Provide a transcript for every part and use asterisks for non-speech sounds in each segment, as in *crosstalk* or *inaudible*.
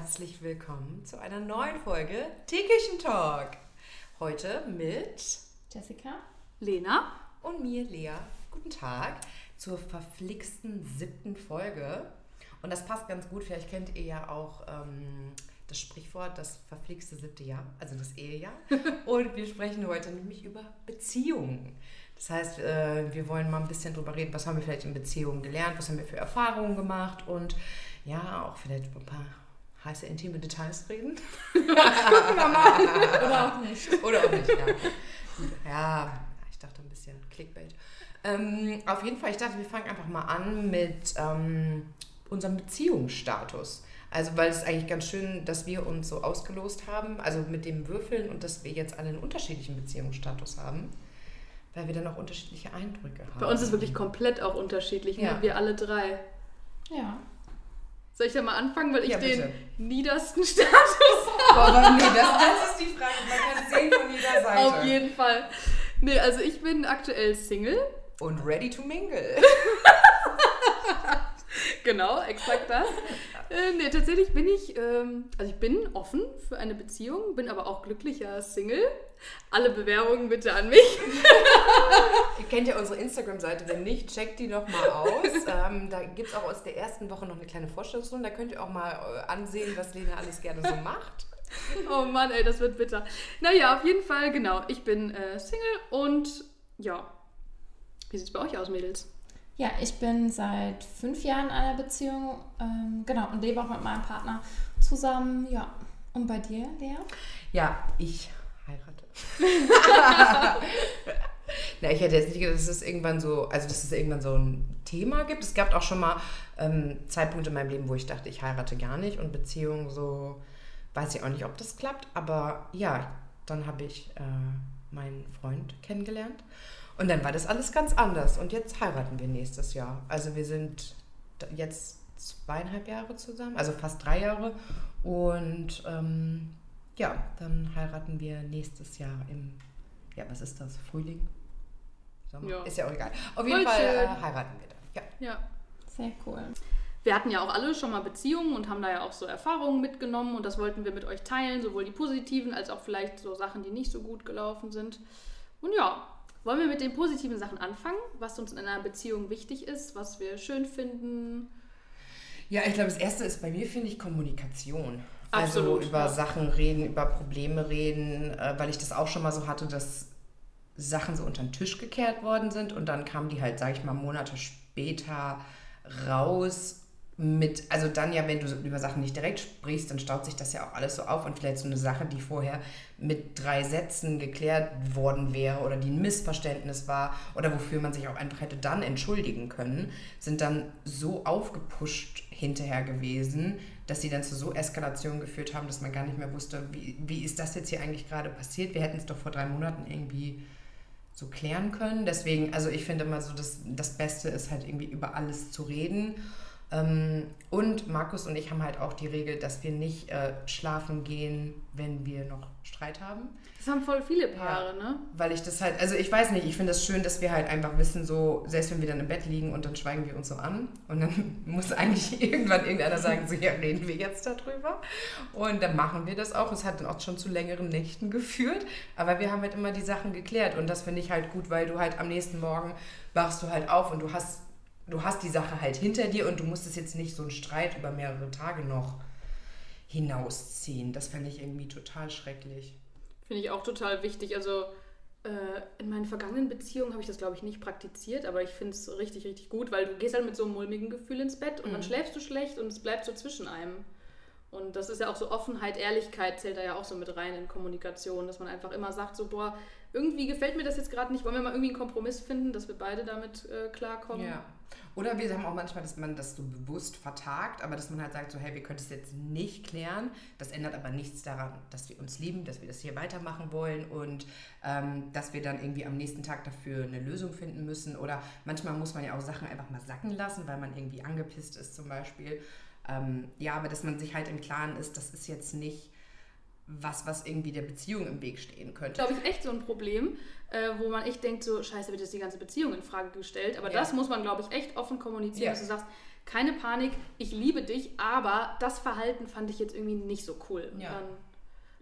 Herzlich willkommen zu einer neuen Folge Teeküchen Talk. Heute mit Jessica, Lena und mir, Lea. Guten Tag zur verflixten siebten Folge. Und das passt ganz gut, vielleicht kennt ihr ja auch ähm, das Sprichwort, das verflixte siebte Jahr, also das Ehejahr. *laughs* Und wir sprechen heute nämlich über Beziehungen. Das heißt, äh, wir wollen mal ein bisschen drüber reden, was haben wir vielleicht in Beziehungen gelernt, was haben wir für Erfahrungen gemacht und ja, auch vielleicht über ein paar heiße, intime Details reden. *laughs* Gucken wir mal. Oder auch nicht. Oder auch nicht, ja. Ja, ich dachte ein bisschen Clickbait. Ähm, auf jeden Fall, ich dachte, wir fangen einfach mal an mit ähm, unserem Beziehungsstatus. Also, weil es ist eigentlich ganz schön, dass wir uns so ausgelost haben, also mit dem Würfeln und dass wir jetzt alle einen unterschiedlichen Beziehungsstatus haben, weil wir dann auch unterschiedliche Eindrücke haben. Bei uns ist wirklich komplett auch unterschiedlich, ne? Ja. wir alle drei. Ja. Soll ich da mal anfangen, weil ich Ja, den niedersten *laughs* Status Boah, aber nee, das, das ist die Frage. Man kann sehen von jeder Seite. auf jeden Fall. Nee, also ich bin aktuell Single. Und ready to mingle. *laughs* Genau, exakt das. Äh, nee, tatsächlich bin ich, ähm, also ich bin offen für eine Beziehung, bin aber auch glücklicher Single. Alle Bewerbungen bitte an mich. Ihr kennt ja unsere Instagram-Seite. Wenn nicht, checkt die doch mal aus. *laughs* ähm, da gibt es auch aus der ersten Woche noch eine kleine Vorstellungsrunde. Da könnt ihr auch mal äh, ansehen, was Lena alles gerne so macht. Oh Mann, ey, das wird bitter. Naja, auf jeden Fall, genau. Ich bin äh, Single und ja. Wie sieht's bei euch aus, Mädels? Ja, ich bin seit fünf Jahren in einer Beziehung, ähm, genau, und lebe auch mit meinem Partner zusammen, ja. Und bei dir, Lea? Ja, ich heirate. *laughs* Na, ich hätte jetzt nicht gedacht, dass es irgendwann so, also dass es irgendwann so ein Thema gibt. Es gab auch schon mal ähm, Zeitpunkte in meinem Leben, wo ich dachte, ich heirate gar nicht und Beziehungen so, weiß ich auch nicht, ob das klappt. Aber ja, dann habe ich äh, meinen Freund kennengelernt und dann war das alles ganz anders. Und jetzt heiraten wir nächstes Jahr. Also wir sind jetzt zweieinhalb Jahre zusammen, also fast drei Jahre. Und ähm, ja, dann heiraten wir nächstes Jahr im, ja, was ist das? Frühling? Sommer? Ja. Ist ja auch egal. Auf jeden Voll Fall äh, heiraten wir dann. Ja. Ja. Sehr cool. Wir hatten ja auch alle schon mal Beziehungen und haben da ja auch so Erfahrungen mitgenommen und das wollten wir mit euch teilen, sowohl die positiven als auch vielleicht so Sachen, die nicht so gut gelaufen sind. Und ja, wollen wir mit den positiven Sachen anfangen, was uns in einer Beziehung wichtig ist, was wir schön finden? Ja, ich glaube, das Erste ist bei mir, finde ich, Kommunikation. Absolut, also über ja. Sachen reden, über Probleme reden, äh, weil ich das auch schon mal so hatte, dass Sachen so unter den Tisch gekehrt worden sind und dann kamen die halt, sage ich mal, Monate später raus mit, also dann ja, wenn du über Sachen nicht direkt sprichst, dann staut sich das ja auch alles so auf und vielleicht so eine Sache, die vorher mit drei Sätzen geklärt worden wäre oder die ein Missverständnis war oder wofür man sich auch einfach hätte dann entschuldigen können, sind dann so aufgepusht hinterher gewesen, dass sie dann zu so Eskalation geführt haben, dass man gar nicht mehr wusste, wie, wie ist das jetzt hier eigentlich gerade passiert? Wir hätten es doch vor drei Monaten irgendwie so klären können. Deswegen, also ich finde immer so, dass das Beste ist halt irgendwie über alles zu reden. Ähm, und Markus und ich haben halt auch die Regel, dass wir nicht äh, schlafen gehen, wenn wir noch Streit haben. Das haben voll viele Paare, ne? Weil ich das halt, also ich weiß nicht, ich finde es das schön, dass wir halt einfach wissen, so, selbst wenn wir dann im Bett liegen und dann schweigen wir uns so an und dann *laughs* muss eigentlich *laughs* irgendwann irgendeiner sagen, so, ja, reden wir jetzt darüber. Und dann machen wir das auch. Es hat dann auch schon zu längeren Nächten geführt, aber wir haben halt immer die Sachen geklärt und das finde ich halt gut, weil du halt am nächsten Morgen wachst du halt auf und du hast, du hast die Sache halt hinter dir und du musst es jetzt nicht so einen Streit über mehrere Tage noch hinausziehen. Das fände ich irgendwie total schrecklich. Finde ich auch total wichtig. Also äh, in meinen vergangenen Beziehungen habe ich das, glaube ich, nicht praktiziert, aber ich finde es richtig, richtig gut, weil du gehst halt mit so einem mulmigen Gefühl ins Bett und dann Mhm. schläfst du schlecht und es bleibt so zwischen einem. Und das ist ja auch so Offenheit, Ehrlichkeit zählt da ja auch so mit rein in Kommunikation, dass man einfach immer sagt, so, boah, irgendwie gefällt mir das jetzt gerade nicht, wollen wir mal irgendwie einen Kompromiss finden, dass wir beide damit äh, klarkommen. Ja. Oder wir haben auch manchmal, dass man das so bewusst vertagt, aber dass man halt sagt, so, hey, wir können es jetzt nicht klären. Das ändert aber nichts daran, dass wir uns lieben, dass wir das hier weitermachen wollen und ähm, dass wir dann irgendwie am nächsten Tag dafür eine Lösung finden müssen. Oder manchmal muss man ja auch Sachen einfach mal sacken lassen, weil man irgendwie angepisst ist zum Beispiel. Ähm, ja, aber dass man sich halt im Klaren ist, das ist jetzt nicht was, was irgendwie der Beziehung im Weg stehen könnte. glaube ich, echt so ein Problem, äh, wo man echt denkt, so, scheiße, wird jetzt die ganze Beziehung in Frage gestellt. Aber Ja. das muss man, glaube ich, echt offen kommunizieren, Ja. dass du sagst, keine Panik, ich liebe dich, aber das Verhalten fand ich jetzt irgendwie nicht so cool. Ja. Dann,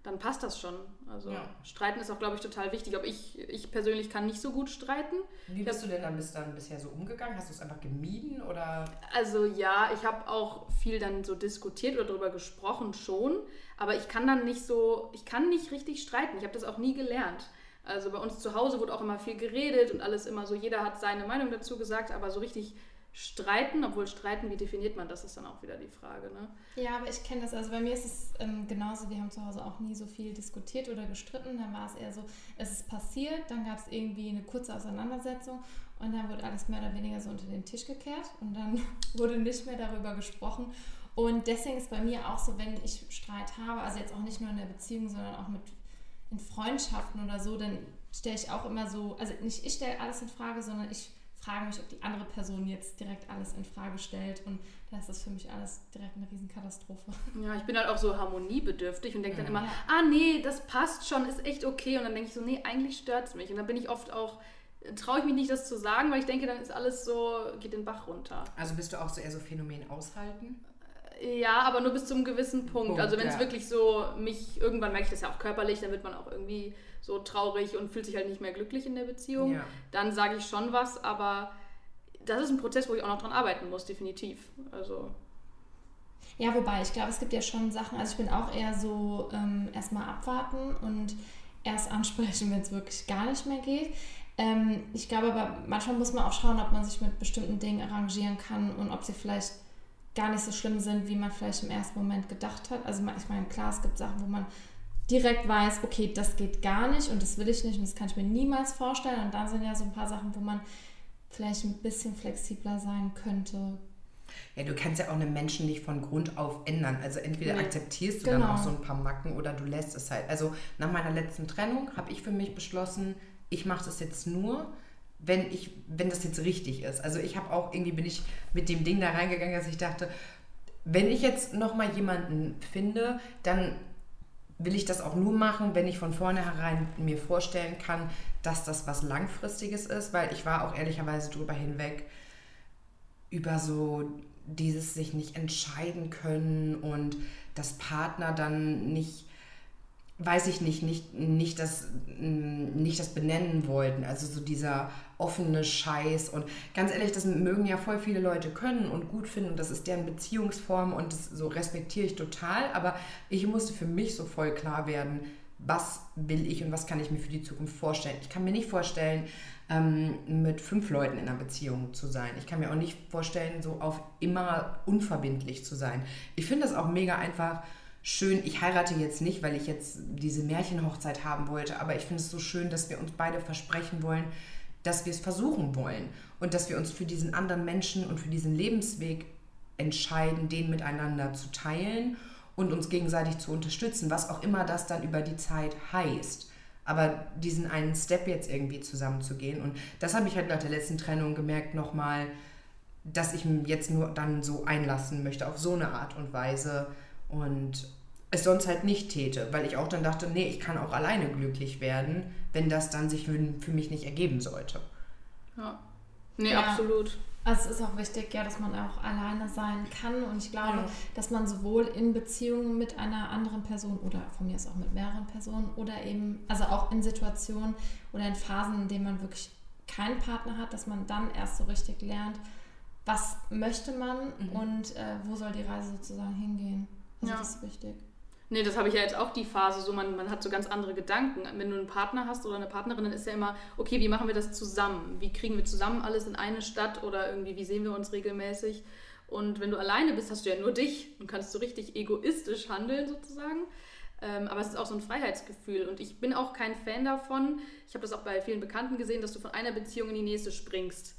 dann passt das schon. Also Ja. streiten ist auch, glaube ich, total wichtig. Ob ich, ich persönlich kann nicht so gut streiten. Wie bist du denn dann, bis dann bisher so umgegangen? Hast du es einfach gemieden oder? Also ja, ich habe auch viel dann so diskutiert oder darüber gesprochen schon, aber ich kann dann nicht so, ich kann nicht richtig streiten. Ich habe das auch nie gelernt. Also bei uns zu Hause wurde auch immer viel geredet und alles immer so, jeder hat seine Meinung dazu gesagt, aber so richtig streiten, obwohl streiten, wie definiert man das, ist dann auch wieder die Frage. Ne? Ja, aber ich kenne das. Also bei mir ist es ähm, genauso. Wir haben zu Hause auch nie so viel diskutiert oder gestritten. Dann war es eher so, es ist passiert, dann gab es irgendwie eine kurze Auseinandersetzung und dann wurde alles mehr oder weniger so unter den Tisch gekehrt und dann *laughs* wurde nicht mehr darüber gesprochen. Und deswegen ist bei mir auch so, wenn ich Streit habe, also jetzt auch nicht nur in der Beziehung, sondern auch mit in Freundschaften oder so, dann stelle ich auch immer so, also nicht ich stelle alles in Frage, sondern ich frage mich, ob die andere Person jetzt direkt alles in Frage stellt und da ist das für mich alles direkt eine Riesenkatastrophe. Ja, ich bin halt auch so harmoniebedürftig und denke dann immer, Ja. ah nee, das passt schon, ist echt okay. Und dann denke ich so, nee, eigentlich stört es mich. Und dann bin ich oft auch, traue ich mich nicht, das zu sagen, weil ich denke, dann ist alles so, geht den Bach runter. Also bist du auch so eher so Phänomen aushalten? Ja, aber nur bis zu einem gewissen Punkt. Punkt, also wenn es ja. wirklich so mich, irgendwann merke ich das ja auch körperlich, dann wird man auch irgendwie so traurig und fühlt sich halt nicht mehr glücklich in der Beziehung. Ja. Dann sage ich schon was, aber das ist ein Prozess, wo ich auch noch dran arbeiten muss, definitiv. Also Ja, wobei, ich glaube, es gibt ja schon Sachen, also ich bin auch eher so ähm, erstmal abwarten und erst ansprechen, *laughs* wenn es wirklich gar nicht mehr geht. Ähm, ich glaube aber, manchmal muss man auch schauen, ob man sich mit bestimmten Dingen arrangieren kann und ob sie vielleicht gar nicht so schlimm sind, wie man vielleicht im ersten Moment gedacht hat. Also ich meine, klar, es gibt Sachen, wo man direkt weiß, okay, das geht gar nicht und das will ich nicht und das kann ich mir niemals vorstellen. Und dann sind ja so ein paar Sachen, wo man vielleicht ein bisschen flexibler sein könnte. Ja, du kannst ja auch einen Menschen nicht von Grund auf ändern. Also entweder Nee. akzeptierst du Genau. dann auch so ein paar Macken oder du lässt es halt. Also nach meiner letzten Trennung habe ich für mich beschlossen, ich mache das jetzt nur, wenn ich, wenn das jetzt richtig ist. Also ich habe auch irgendwie bin ich mit dem Ding da reingegangen, dass ich dachte, wenn ich jetzt noch mal jemanden finde, dann will ich das auch nur machen, wenn ich von vornherein mir vorstellen kann, dass das was Langfristiges ist, weil ich war auch ehrlicherweise drüber hinweg, über so dieses sich nicht entscheiden können und das Partner dann nicht, weiß ich nicht, nicht, nicht, das, mm, nicht das benennen wollten. Also so dieser offene Scheiß. Und ganz ehrlich, das mögen ja voll viele Leute können und gut finden. Und das ist deren Beziehungsform und das so respektiere ich total. Aber ich musste für mich so voll klar werden, was will ich und was kann ich mir für die Zukunft vorstellen. Ich kann mir nicht vorstellen, ähm, mit fünf Leuten in einer Beziehung zu sein. Ich kann mir auch nicht vorstellen, so auf immer unverbindlich zu sein. Ich finde das auch mega einfach schön. Ich heirate jetzt nicht, weil ich jetzt diese Märchenhochzeit haben wollte, aber ich finde es so schön, dass wir uns beide versprechen wollen, dass wir es versuchen wollen und dass wir uns für diesen anderen Menschen und für diesen Lebensweg entscheiden, den miteinander zu teilen und uns gegenseitig zu unterstützen, was auch immer das dann über die Zeit heißt. Aber diesen einen Step jetzt irgendwie zusammenzugehen. Und das habe ich halt nach der letzten Trennung gemerkt nochmal, dass ich mich jetzt nur dann so einlassen möchte auf so eine Art und Weise und es sonst halt nicht täte, weil ich auch dann dachte, nee, ich kann auch alleine glücklich werden, wenn das dann sich für, mich nicht ergeben sollte. ja. Nee, Ja. absolut. Also es ist auch wichtig, ja, dass man auch alleine sein kann. Und ich glaube, Ja. dass man sowohl in Beziehungen mit einer anderen Person oder von mir aus auch mit mehreren Personen oder eben, also auch in Situationen oder in Phasen, in denen man wirklich keinen Partner hat, dass man dann erst so richtig lernt, was möchte man Mhm. und äh, wo soll die Reise sozusagen hingehen. Das ist wichtig. Nee, das habe ich ja jetzt auch die Phase, so man, man hat so ganz andere Gedanken. Wenn du einen Partner hast oder eine Partnerin, dann ist ja immer, okay, wie machen wir das zusammen? Wie kriegen wir zusammen alles in eine Stadt oder irgendwie, wie sehen wir uns regelmäßig? Und wenn du alleine bist, hast du ja nur dich und kannst so richtig egoistisch handeln sozusagen. Ähm, aber es ist auch so ein Freiheitsgefühl und ich bin auch kein Fan davon. Ich habe das auch bei vielen Bekannten gesehen, dass du von einer Beziehung in die nächste springst.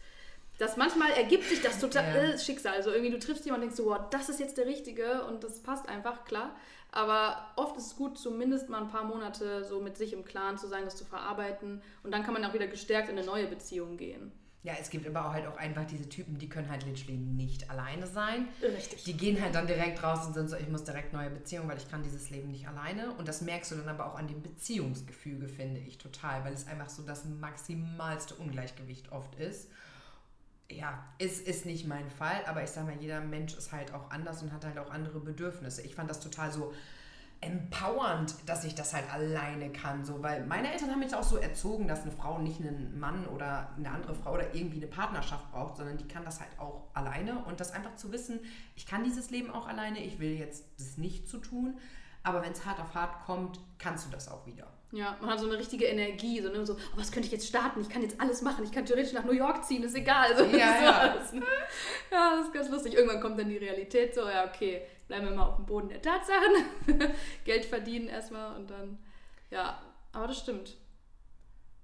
Das manchmal ergibt sich das total Ja. äh, Schicksal. Also irgendwie du triffst jemanden und denkst so, wow, das ist jetzt der Richtige und das passt einfach, klar. Aber oft ist es gut, zumindest mal ein paar Monate so mit sich im Klaren zu sein, das zu verarbeiten. Und dann kann man auch wieder gestärkt in eine neue Beziehung gehen. Ja, es gibt aber auch halt auch einfach diese Typen, die können halt literally nicht alleine sein. Richtig. Die gehen halt dann direkt raus und sind so, ich muss direkt neue Beziehungen, weil ich kann dieses Leben nicht alleine. Und das merkst du dann aber auch an dem Beziehungsgefüge, finde ich total, weil es einfach so das maximalste Ungleichgewicht oft ist. Ja, ist, ist nicht mein Fall, aber ich sag mal, jeder Mensch ist halt auch anders und hat halt auch andere Bedürfnisse. Ich fand das total so empowernd, dass ich das halt alleine kann. So, weil meine Eltern haben mich auch so erzogen, dass eine Frau nicht einen Mann oder eine andere Frau oder irgendwie eine Partnerschaft braucht, sondern die kann das halt auch alleine. Und das einfach zu wissen, ich kann dieses Leben auch alleine, ich will jetzt das nicht zu tun, aber wenn es hart auf hart kommt, kannst du das auch wieder. Ja, man hat so eine richtige Energie, so, ne, so oh, was könnte ich jetzt starten? Ich kann jetzt alles machen, ich kann theoretisch nach New York ziehen, ist egal. *laughs* So, ja, ja. Alles, ne? ja, das ist ganz lustig. Irgendwann kommt dann die Realität so, ja, okay, bleiben wir mal auf dem Boden der Tatsachen. *laughs* Geld verdienen erstmal und dann, ja, aber das stimmt.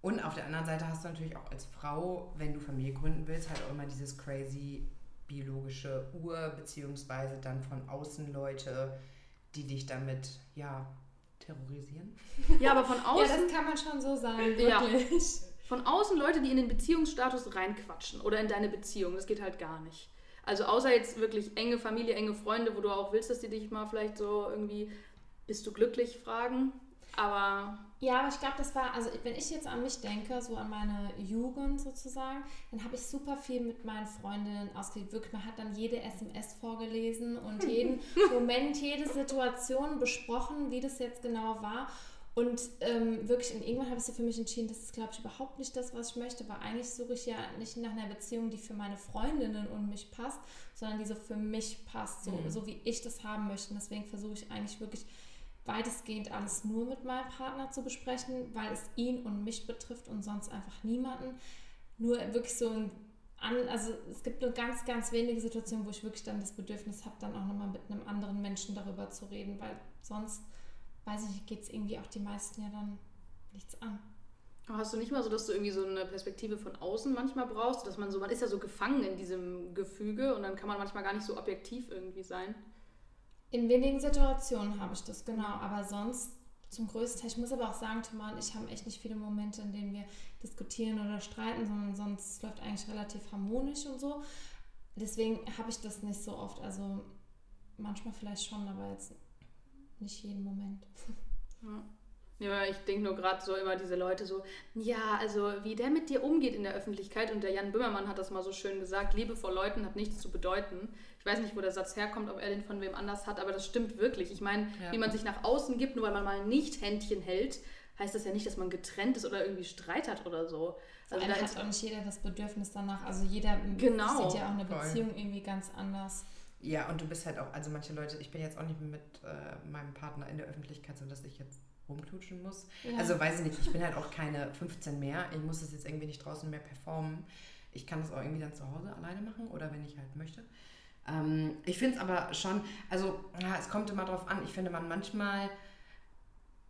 Und auf der anderen Seite hast du natürlich auch als Frau, wenn du Familie gründen willst, halt auch immer dieses crazy biologische Ur, beziehungsweise dann von außen Leute, die dich damit, ja, terrorisieren. *laughs* Ja, aber von außen. Ja, das kann man schon so sagen, wirklich. Ja. Von außen Leute, die in den Beziehungsstatus reinquatschen oder in deine Beziehung, das geht halt gar nicht. Also außer jetzt wirklich enge Familie, enge Freunde, wo du auch willst, dass die dich mal vielleicht so irgendwie, bist du glücklich, fragen. Aber. Ja, aber ich glaube, das war, also wenn ich jetzt an mich denke, so an meine Jugend sozusagen, dann habe ich super viel mit meinen Freundinnen ausgelebt. Wirklich, man hat dann jede SMS vorgelesen und *laughs* jeden Moment, jede Situation besprochen, wie das jetzt genau war. Und ähm, wirklich, und irgendwann habe ich so für mich entschieden, das ist, glaube ich, überhaupt nicht das, was ich möchte, weil eigentlich suche ich ja nicht nach einer Beziehung, die für meine Freundinnen und mich passt, sondern die so für mich passt, so, mhm. so wie ich das haben möchte. Und deswegen versuche ich eigentlich wirklich weitestgehend alles nur mit meinem Partner zu besprechen, weil es ihn und mich betrifft und sonst einfach niemanden. Nur wirklich so ein also es gibt nur ganz, ganz wenige Situationen, wo ich wirklich dann das Bedürfnis habe, dann auch nochmal mit einem anderen Menschen darüber zu reden, weil sonst, weiß ich geht es irgendwie auch die meisten ja dann nichts an. Hast du nicht mal so, dass du irgendwie so eine Perspektive von außen manchmal brauchst, dass man so, man ist ja so gefangen in diesem Gefüge und dann kann man manchmal gar nicht so objektiv irgendwie sein? In wenigen Situationen habe ich das, genau. Aber sonst zum größten Teil. Ich muss aber auch sagen, Thomas und ich haben echt nicht viele Momente, in denen wir diskutieren oder streiten, sondern sonst läuft eigentlich relativ harmonisch und so. Deswegen habe ich das nicht so oft. Also manchmal vielleicht schon, aber jetzt nicht jeden Moment. Ja. Ja, ich denke nur gerade so immer diese Leute so, ja, also wie der mit dir umgeht in der Öffentlichkeit und der Jan Böhmermann hat das mal so schön gesagt, Liebe vor Leuten hat nichts zu bedeuten. Ich weiß nicht, wo der Satz herkommt, ob er den von wem anders hat, aber das stimmt wirklich. Ich meine, ja. wie man sich nach außen gibt, nur weil man mal nicht Händchen hält, heißt das ja nicht, dass man getrennt ist oder irgendwie Streit hat oder so. Also da hat auch nicht jeder das Bedürfnis danach. Also jeder genau. sieht ja auch eine Beziehung Voll. irgendwie ganz anders. Ja, und du bist halt auch, also manche Leute, ich bin jetzt auch nicht mit äh, meinem Partner in der Öffentlichkeit, so dass ich jetzt rumknutschen muss. Ja. Also weiß ich nicht, ich bin halt auch keine 15 mehr. Ich muss das jetzt irgendwie nicht draußen mehr performen. Ich kann das auch irgendwie dann zu Hause alleine machen oder wenn ich halt möchte. Ähm, ich finde es aber schon, also ja, es kommt immer drauf an. Ich finde man manchmal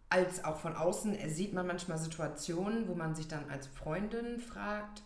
als auch von außen sieht man manchmal Situationen, wo man sich dann als Freundin fragt,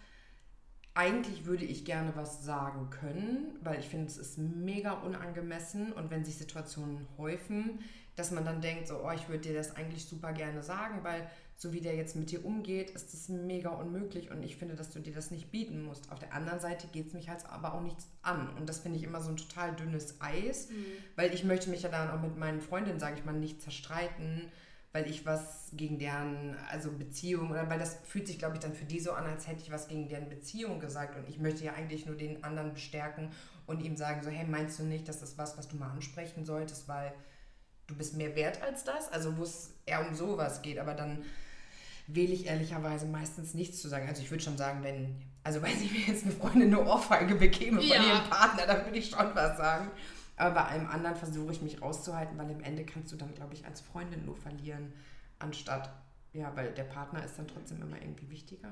eigentlich würde ich gerne was sagen können, weil ich finde, es ist mega unangemessen und wenn sich Situationen häufen, dass man dann denkt, so, oh, ich würde dir das eigentlich super gerne sagen, weil so wie der jetzt mit dir umgeht, ist das mega unmöglich und ich finde, dass du dir das nicht bieten musst. Auf der anderen Seite geht es mich halt aber auch nichts an und das finde ich immer so ein total dünnes Eis, mhm. weil ich möchte mich ja dann auch mit meinen Freundinnen, sage ich mal, nicht zerstreiten, weil ich was gegen deren also Beziehung oder weil das fühlt sich, glaube ich, dann für die so an, als hätte ich was gegen deren Beziehung gesagt und ich möchte ja eigentlich nur den anderen bestärken und ihm sagen so, hey, meinst du nicht, dass das was, was du mal ansprechen solltest, weil du bist mehr wert als das, also wo es eher um sowas geht, aber dann wähle ich ehrlicherweise meistens nichts zu sagen. Also ich würde schon sagen, wenn, also *laughs* wenn ich mir jetzt eine Freundin eine Ohrfeige bekäme von ja. ihrem Partner, dann würde ich schon was sagen. Aber bei allem anderen versuche ich mich rauszuhalten, weil im Ende kannst du dann, glaube ich, als Freundin nur verlieren, anstatt, ja, weil der Partner ist dann trotzdem immer irgendwie wichtiger.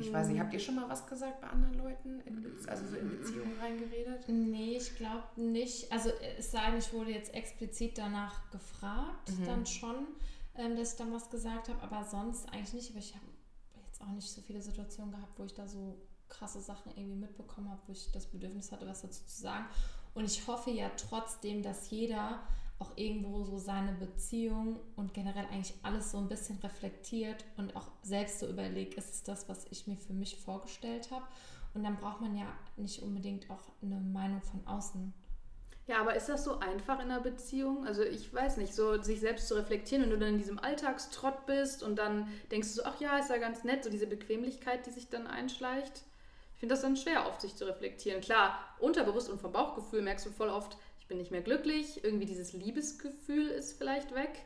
Ich weiß nicht, habt ihr schon mal was gesagt bei anderen Leuten, also so in Beziehungen reingeredet? Nee, ich glaube nicht. Also es sei denn, ich wurde jetzt explizit danach gefragt, mhm. dann schon, ähm, dass ich dann was gesagt habe, aber sonst eigentlich nicht. Aber ich habe jetzt auch nicht so viele Situationen gehabt, wo ich da so krasse Sachen irgendwie mitbekommen habe, wo ich das Bedürfnis hatte, was dazu zu sagen. Und ich hoffe ja trotzdem, dass jeder auch irgendwo so seine Beziehung und generell eigentlich alles so ein bisschen reflektiert und auch selbst so überlegt, ist es das, was ich mir für mich vorgestellt habe? Und dann braucht man ja nicht unbedingt auch eine Meinung von außen. Ja, aber ist das so einfach in einer Beziehung? Also ich weiß nicht, so sich selbst zu reflektieren, wenn du dann in diesem Alltagstrott bist und dann denkst du so, ach ja, ist ja ganz nett, so diese Bequemlichkeit, die sich dann einschleicht. Ich finde das dann schwer, oft sich zu reflektieren. Klar, unterbewusst und vom Bauchgefühl merkst du voll oft, ich bin nicht mehr glücklich, irgendwie dieses Liebesgefühl ist vielleicht weg.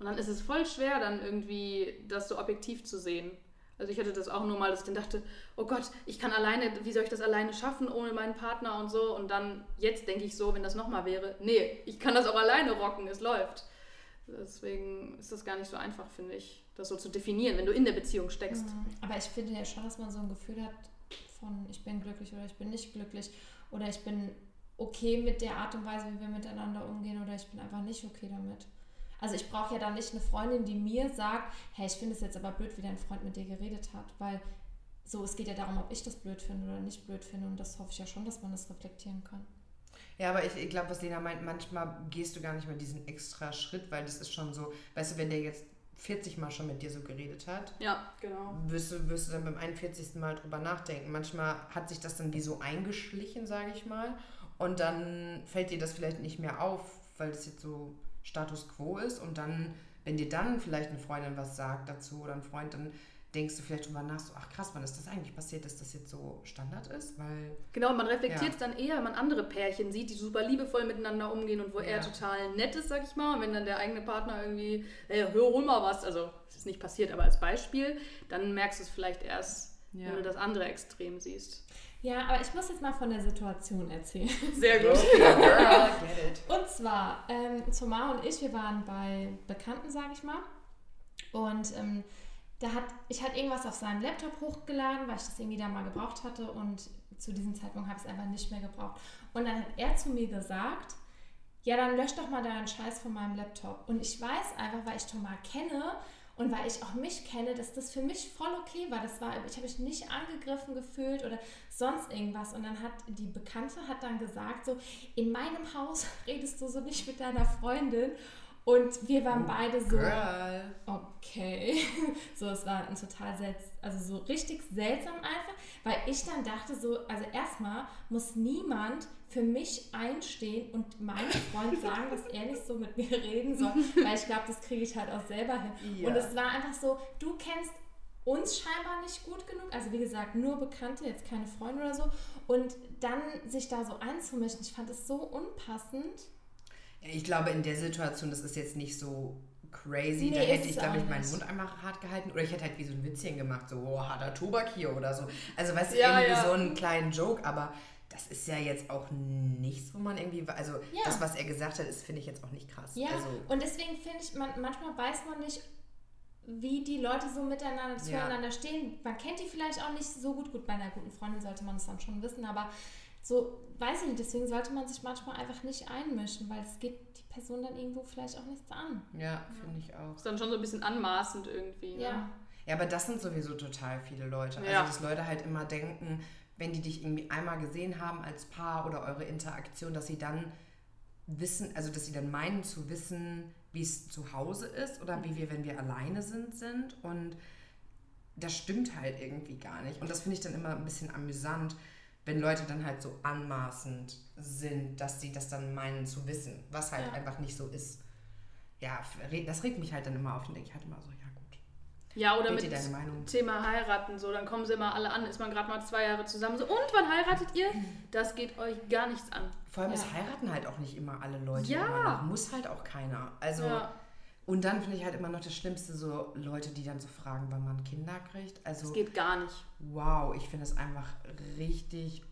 Und dann ist es voll schwer, dann irgendwie das so objektiv zu sehen. Also ich hatte das auch nur mal, dass ich dann dachte, oh Gott, ich kann alleine, wie soll ich das alleine schaffen ohne meinen Partner und so. Und dann, jetzt denke ich so, wenn das nochmal wäre, nee, ich kann das auch alleine rocken, es läuft. Deswegen ist das gar nicht so einfach, finde ich, das so zu definieren, wenn du in der Beziehung steckst. Mhm. Aber ich finde ja schon, dass man so ein Gefühl hat von ich bin glücklich oder ich bin nicht glücklich oder ich bin okay mit der Art und Weise, wie wir miteinander umgehen oder ich bin einfach nicht okay damit. Also ich brauche ja dann nicht eine Freundin, die mir sagt, hey, ich finde es jetzt aber blöd, wie dein Freund mit dir geredet hat, weil so, es geht ja darum, ob ich das blöd finde oder nicht blöd finde und das hoffe ich ja schon, dass man das reflektieren kann. Ja, aber ich, ich glaube, was Lena meint, manchmal gehst du gar nicht mehr diesen extra Schritt, weil das ist schon so, weißt du, wenn der jetzt 40 Mal schon mit dir so geredet hat, ja, genau. wirst du, wirst du dann beim 41. Mal drüber nachdenken. Manchmal hat sich das dann wie so eingeschlichen, sage ich mal, und dann fällt dir das vielleicht nicht mehr auf, weil das jetzt so Status quo ist und dann, wenn dir dann vielleicht eine Freundin was sagt dazu oder ein Freund, dann denkst du vielleicht drüber nach, so, ach krass, wann ist das eigentlich passiert, dass das jetzt so Standard ist? Weil, genau, man reflektiert es ja. dann eher, wenn man andere Pärchen sieht, die super liebevoll miteinander umgehen und wo ja. er total nett ist, sag ich mal. Und wenn dann der eigene Partner irgendwie, hey, hör, hol mal was, also das ist nicht passiert, aber als Beispiel, dann merkst du es vielleicht erst, ja. wenn du das andere Extrem siehst. Ja, aber ich muss jetzt mal von der Situation erzählen. *laughs* Sehr gut. *laughs* und zwar, ähm, Tomar und ich, wir waren bei Bekannten, sage ich mal. Und ähm, da hat, ich hatte irgendwas auf seinem Laptop hochgeladen, weil ich das irgendwie da mal gebraucht hatte. Und zu diesem Zeitpunkt habe ich es einfach nicht mehr gebraucht. Und dann hat er zu mir gesagt, ja, dann lösch doch mal deinen Scheiß von meinem Laptop. Und ich weiß einfach, weil ich Tomar kenne und weil ich auch mich kenne, dass das für mich voll okay war. Das war, ich habe mich nicht angegriffen gefühlt oder sonst irgendwas. Und dann hat die Bekannte hat dann gesagt, so, in meinem Haus *laughs* redest du so nicht mit deiner Freundin. Und wir waren oh, beide so, Girl. okay. *laughs* so, es war ein total seltsam, also so richtig seltsam weil ich dann dachte so, also erstmal muss niemand für mich einstehen und meinem Freund *laughs* sagen, dass er nicht so mit mir reden soll, *laughs* weil ich glaube, das kriege ich halt auch selber hin. Ja. Und es war einfach so, du kennst uns scheinbar nicht gut genug, also wie gesagt, nur Bekannte, jetzt keine Freunde oder so, und dann sich da so einzumischen, ich fand es so unpassend. Ich glaube, in der Situation, das ist jetzt nicht so crazy. Nee, da hätte ich, glaube ich, meinen Mund einfach hart gehalten. Oder ich hätte halt wie so ein Witzchen gemacht, so oh, harter Tobak hier oder so. Also, weißt du, ja, irgendwie ja. so einen kleinen Joke, aber das ist ja jetzt auch nichts, wo man irgendwie, also ja. das, was er gesagt hat, ist, finde ich jetzt auch nicht krass. Ja, also, und deswegen finde ich, man, manchmal weiß man nicht, wie die Leute so miteinander zueinander stehen. Man kennt die vielleicht auch nicht so gut. Gut, bei einer guten Freundin sollte man es dann schon wissen, aber so, weiß ich nicht, deswegen sollte man sich manchmal einfach nicht einmischen, weil es geht die Person dann irgendwo vielleicht auch nichts an. Ja, finde ich auch. Ist dann schon so ein bisschen anmaßend irgendwie. Ne? Ja. Ja, aber das sind sowieso total viele Leute. Also, ja. dass Leute halt immer denken, wenn die dich irgendwie einmal gesehen haben als Paar oder eure Interaktion, dass sie dann wissen, also dass sie dann meinen zu wissen, wie es zu Hause ist oder wie wir, wenn wir alleine sind, sind. Und das stimmt halt irgendwie gar nicht. Und das finde ich dann immer ein bisschen amüsant, wenn Leute dann halt so anmaßend sind, dass sie das dann meinen zu wissen, was halt ja. einfach nicht so ist. Ja, das regt mich halt dann immer auf und denke ich halt immer so, ja gut. Ja, oder mit Thema heiraten, so, dann kommen sie immer alle an, ist man gerade mal zwei Jahre zusammen, so, und wann heiratet ihr? Das geht euch gar nichts an. Vor allem, ja. es heiraten halt auch nicht immer alle Leute. Ja. Muss halt auch keiner. Also, ja. Und dann finde ich halt immer noch das Schlimmste, so Leute, die dann so fragen, wann man Kinder kriegt. Also, das geht gar nicht. Wow, ich finde es einfach richtig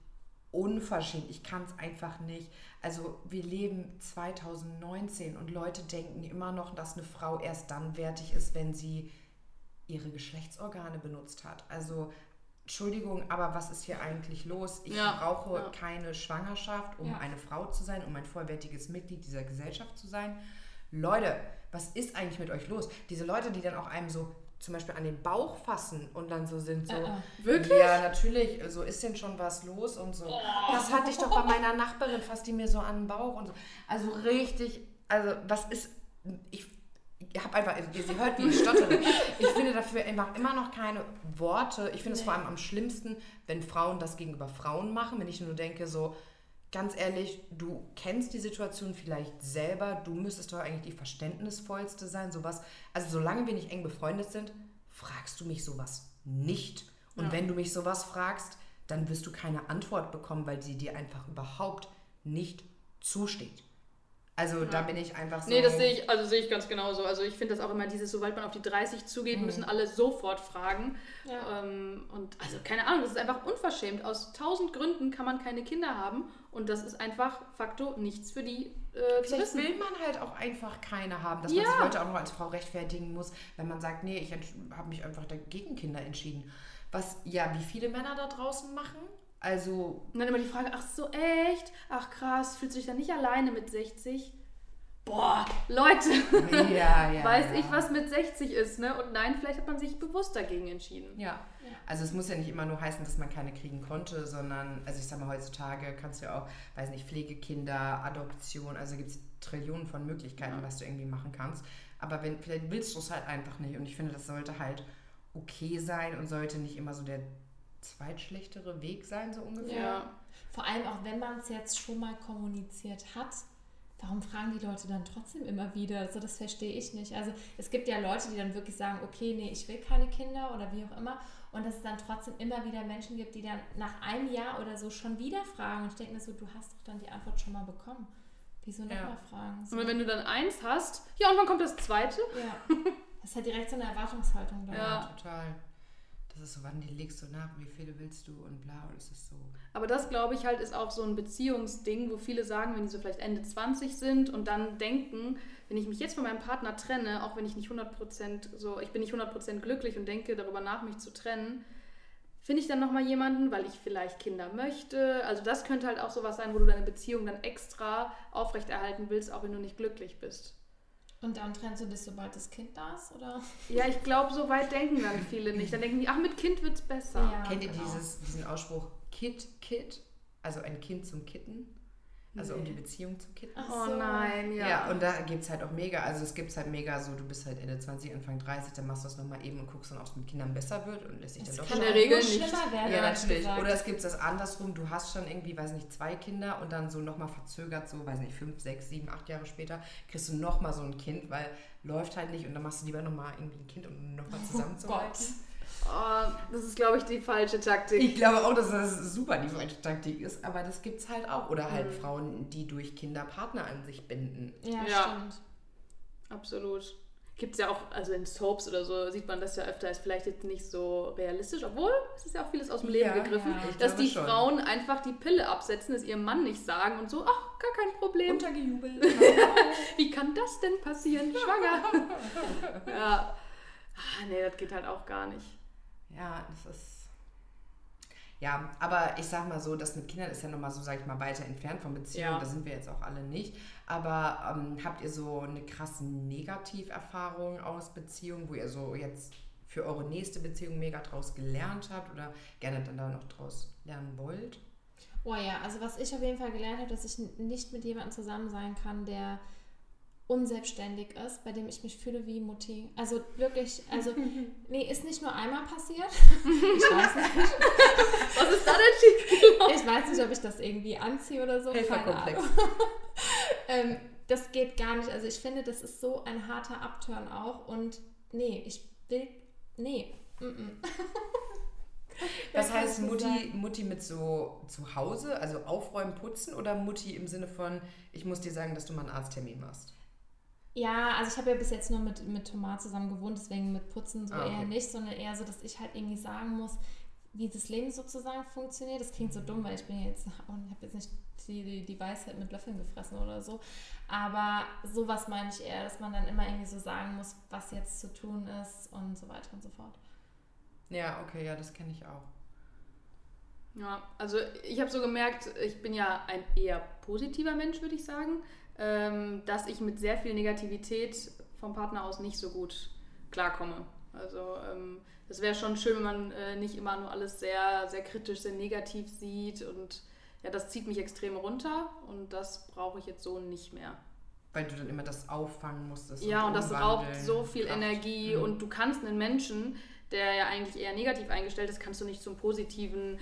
unverschämt. Ich kann es einfach nicht. Also wir leben 2019 und Leute denken immer noch, dass eine Frau erst dann wertig ist, wenn sie ihre Geschlechtsorgane benutzt hat. Also Entschuldigung, aber was ist hier eigentlich los? Ich ja, brauche ja. keine Schwangerschaft, um ja. eine Frau zu sein, um ein vollwertiges Mitglied dieser Gesellschaft zu sein. Leute, was ist eigentlich mit euch los? Diese Leute, die dann auch einem so zum Beispiel an den Bauch fassen und dann so sind so. Äh, wirklich? Ja, natürlich. So ist denn schon was los und so. Oh. Das hatte ich doch bei meiner Nachbarin, fasst die mir so an den Bauch und so. Also richtig, also was ist. Ich, ich habe einfach, sie hört, wie ich stottere. Ich finde dafür einfach immer noch keine Worte. Ich finde es nee. vor allem am schlimmsten, wenn Frauen das gegenüber Frauen machen, wenn ich nur denke, so, ganz ehrlich, du kennst die Situation vielleicht selber, du müsstest doch eigentlich die verständnisvollste sein, sowas. Also solange wir nicht eng befreundet sind, fragst du mich sowas nicht. Und ja. wenn du mich sowas fragst, dann wirst du keine Antwort bekommen, weil sie dir einfach überhaupt nicht zusteht. Also da bin ich einfach so. Nee, das sehe ich, also sehe ich ganz genauso. Also ich finde das auch immer dieses, sobald man auf die 30 zugeht, Mhm. müssen alle sofort fragen. Ja. Ähm, und also keine Ahnung, das ist einfach unverschämt. Aus tausend Gründen kann man keine Kinder haben und das ist einfach facto nichts für die äh, zu wissen. will man halt auch einfach keine haben, dass Ja. man sich heute auch noch als Frau rechtfertigen muss, wenn man sagt, nee, ich habe mich einfach dagegen Kinder entschieden. Was ja, wie viele Männer da draußen machen. Also, Und dann immer die Frage, ach so, echt? Ach krass, fühlst du dich dann nicht alleine mit 60? Boah, Leute, ja, ja. *laughs* weiß ja. ich, was mit 60 ist, ne? Und nein, vielleicht hat man sich bewusst dagegen entschieden. Ja. Also es muss ja nicht immer nur heißen, dass man keine kriegen konnte, sondern, also ich sag mal, heutzutage kannst du ja auch, weiß nicht, Pflegekinder, Adoption, also gibt es Trillionen von Möglichkeiten, was du irgendwie machen kannst. Aber wenn, vielleicht willst du es halt einfach nicht. Und ich finde, das sollte halt okay sein und sollte nicht immer so der zweitschlechtere Weg sein, so ungefähr. Ja. Vor allem auch wenn man es jetzt schon mal kommuniziert hat, warum fragen die Leute dann trotzdem immer wieder? Also das verstehe ich nicht. Also es gibt ja Leute, die dann wirklich sagen, okay, nee, ich will keine Kinder oder wie auch immer. Und dass es dann trotzdem immer wieder Menschen gibt, die dann nach einem Jahr oder so schon wieder fragen. Und ich denke mir so, du hast doch dann die Antwort schon mal bekommen. Wieso Ja. nochmal fragen? So, Und wenn du dann eins hast, ja, und wann kommt das zweite? ja. Das ist halt direkt so eine Erwartungshaltung da. Ja. total. Das ist so, wann legst du nach, wie viele willst du und bla, und es ist so. Aber das, glaube ich, halt ist auch so ein Beziehungsding, wo viele sagen, wenn die so vielleicht Ende 20 sind und dann denken, wenn ich mich jetzt von meinem Partner trenne, auch wenn ich nicht 100% so, ich bin nicht 100% glücklich und denke darüber nach, mich zu trennen, finde ich dann nochmal jemanden, weil ich vielleicht Kinder möchte. Also das könnte halt auch sowas sein, wo du deine Beziehung dann extra aufrechterhalten willst, auch wenn du nicht glücklich bist. Und dann trennst du dich, sobald das Kind da ist, oder? Ja, ich glaube, so weit denken dann viele nicht. Dann denken die, ach, mit Kind wird's besser. Ja. Kennt ihr genau. dieses, diesen Ausspruch Kid, Kid? Also ein Kind zum Kitten? Also um Nee. die Beziehung zu kitten? Ach Oh so. nein, ja. Ja, und da gibt es halt auch mega, also es gibt halt mega so, du bist halt Ende 20, Anfang 30, dann machst du das nochmal eben und guckst dann, ob es mit Kindern besser wird und lässt sich dann Das doch in kann der Regel nicht. schlimmer werden. Ja, natürlich. gesagt. Oder es gibt das andersrum, du hast schon irgendwie, weiß nicht, zwei Kinder und dann so nochmal verzögert, so, weiß nicht, fünf, sechs, sieben, acht Jahre später, kriegst du nochmal so ein Kind, weil läuft halt nicht und dann machst du lieber nochmal irgendwie ein Kind, um nochmal zusammenzuhalten. Oh, das ist, glaube ich, die falsche Taktik. Ich glaube auch, dass das super die falsche Taktik ist, aber das gibt's halt auch. Oder halt Mhm. Frauen, die durch Kinder Partner an sich binden. Ja, Ja. stimmt. Absolut. Gibt es ja auch, also in Soaps oder so sieht man das ja öfter, ist vielleicht jetzt nicht so realistisch, obwohl es ist ja auch vieles aus dem Leben Ja, gegriffen, ja. Dass die schon. Frauen einfach die Pille absetzen, es ihrem Mann nicht sagen und so, ach, gar kein Problem. Untergejubelt. *laughs* Wie kann das denn passieren? Schwanger. *laughs* ja. Ah, nee, das geht halt auch gar nicht. Ja, das ist. Ja, aber ich sag mal so, das mit Kindern ist ja nochmal so, sag ich mal, weiter entfernt von Beziehungen. Ja. Da sind wir jetzt auch alle nicht. Aber ähm, habt ihr so eine krasse Negativerfahrung aus Beziehungen, wo ihr so jetzt für eure nächste Beziehung mega draus gelernt habt oder gerne dann da noch draus lernen wollt? Oh ja, also was ich auf jeden Fall gelernt habe, dass ich nicht mit jemandem zusammen sein kann, der unselbstständig ist, bei dem ich mich fühle wie Mutti. Also wirklich, also *laughs* nee, ist nicht nur einmal passiert. *laughs* Ich weiß nicht, Was ist da denn schief? ich weiß nicht, ob ich das irgendwie anziehe oder so. Helferkomplex. *laughs* Ähm, das geht gar nicht. Also ich finde, das ist so ein harter Upturn auch und nee, ich will, nee. Mm -mm. Was heißt Mutti. Mutti mit so zu Hause, also aufräumen, putzen oder Mutti im Sinne von, ich muss dir sagen, dass du mal einen Arzttermin machst? Ja, also ich habe ja bis jetzt nur mit, mit Thomas zusammen gewohnt, deswegen mit Putzen so Ah, okay. eher nicht, sondern eher so, dass ich halt irgendwie sagen muss, wie das Leben sozusagen funktioniert. Das klingt so dumm, weil ich bin jetzt *laughs* und habe jetzt nicht die, die, die Weisheit mit Löffeln gefressen oder so. Aber sowas meine ich eher, dass man dann immer irgendwie so sagen muss, was jetzt zu tun ist und so weiter und so fort. Ja, okay, ja, das kenne ich auch. Ja, also ich habe so gemerkt, ich bin ja ein eher positiver Mensch, würde ich sagen, ähm, dass ich mit sehr viel Negativität vom Partner aus nicht so gut klarkomme. Also ähm, das wäre schon schön, wenn man äh, nicht immer nur alles sehr, sehr kritisch, sehr negativ sieht und ja, das zieht mich extrem runter und das brauche ich jetzt so nicht mehr. Weil du dann immer das auffangen musstest. Ja, und das raubt so viel Kraft. Energie Mhm. und du kannst einen Menschen, der ja eigentlich eher negativ eingestellt ist, kannst du nicht zum positiven,